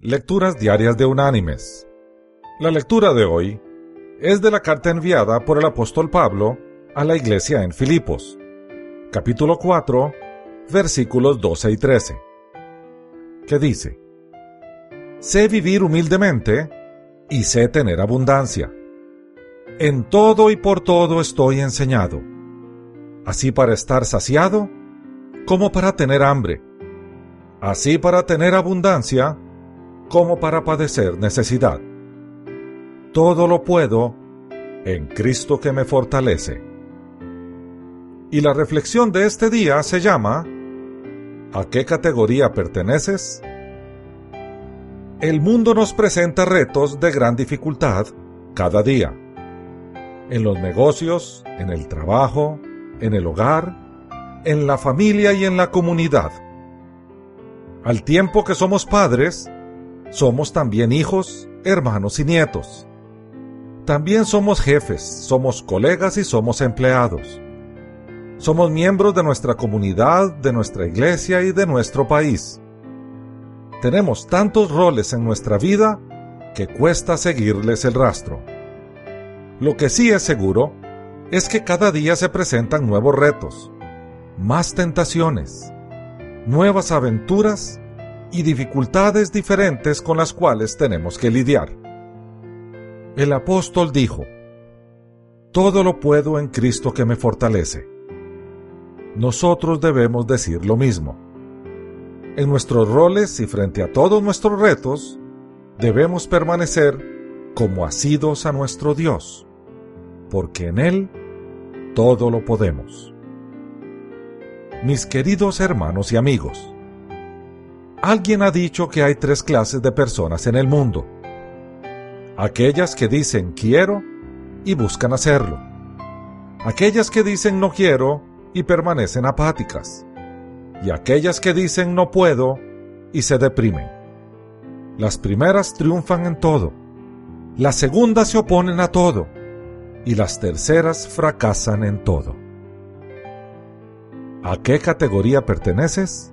Lecturas Diarias de Unánimes. La lectura de hoy es de la carta enviada por el apóstol Pablo a la iglesia en Filipos, capítulo 4, versículos 12 y 13, que dice, Sé vivir humildemente y sé tener abundancia. En todo y por todo estoy enseñado, así para estar saciado como para tener hambre, así para tener abundancia como para padecer necesidad. Todo lo puedo en Cristo que me fortalece. Y la reflexión de este día se llama ¿A qué categoría perteneces? El mundo nos presenta retos de gran dificultad cada día. En los negocios, en el trabajo, en el hogar, en la familia y en la comunidad. Al tiempo que somos padres, somos también hijos, hermanos y nietos. También somos jefes, somos colegas y somos empleados. Somos miembros de nuestra comunidad, de nuestra iglesia y de nuestro país. Tenemos tantos roles en nuestra vida que cuesta seguirles el rastro. Lo que sí es seguro es que cada día se presentan nuevos retos, más tentaciones, nuevas aventuras y dificultades diferentes con las cuales tenemos que lidiar. El apóstol dijo, Todo lo puedo en Cristo que me fortalece. Nosotros debemos decir lo mismo. En nuestros roles y frente a todos nuestros retos, debemos permanecer como asidos a nuestro Dios, porque en Él todo lo podemos. Mis queridos hermanos y amigos, Alguien ha dicho que hay tres clases de personas en el mundo. Aquellas que dicen quiero y buscan hacerlo. Aquellas que dicen no quiero y permanecen apáticas. Y aquellas que dicen no puedo y se deprimen. Las primeras triunfan en todo. Las segundas se oponen a todo. Y las terceras fracasan en todo. ¿A qué categoría perteneces?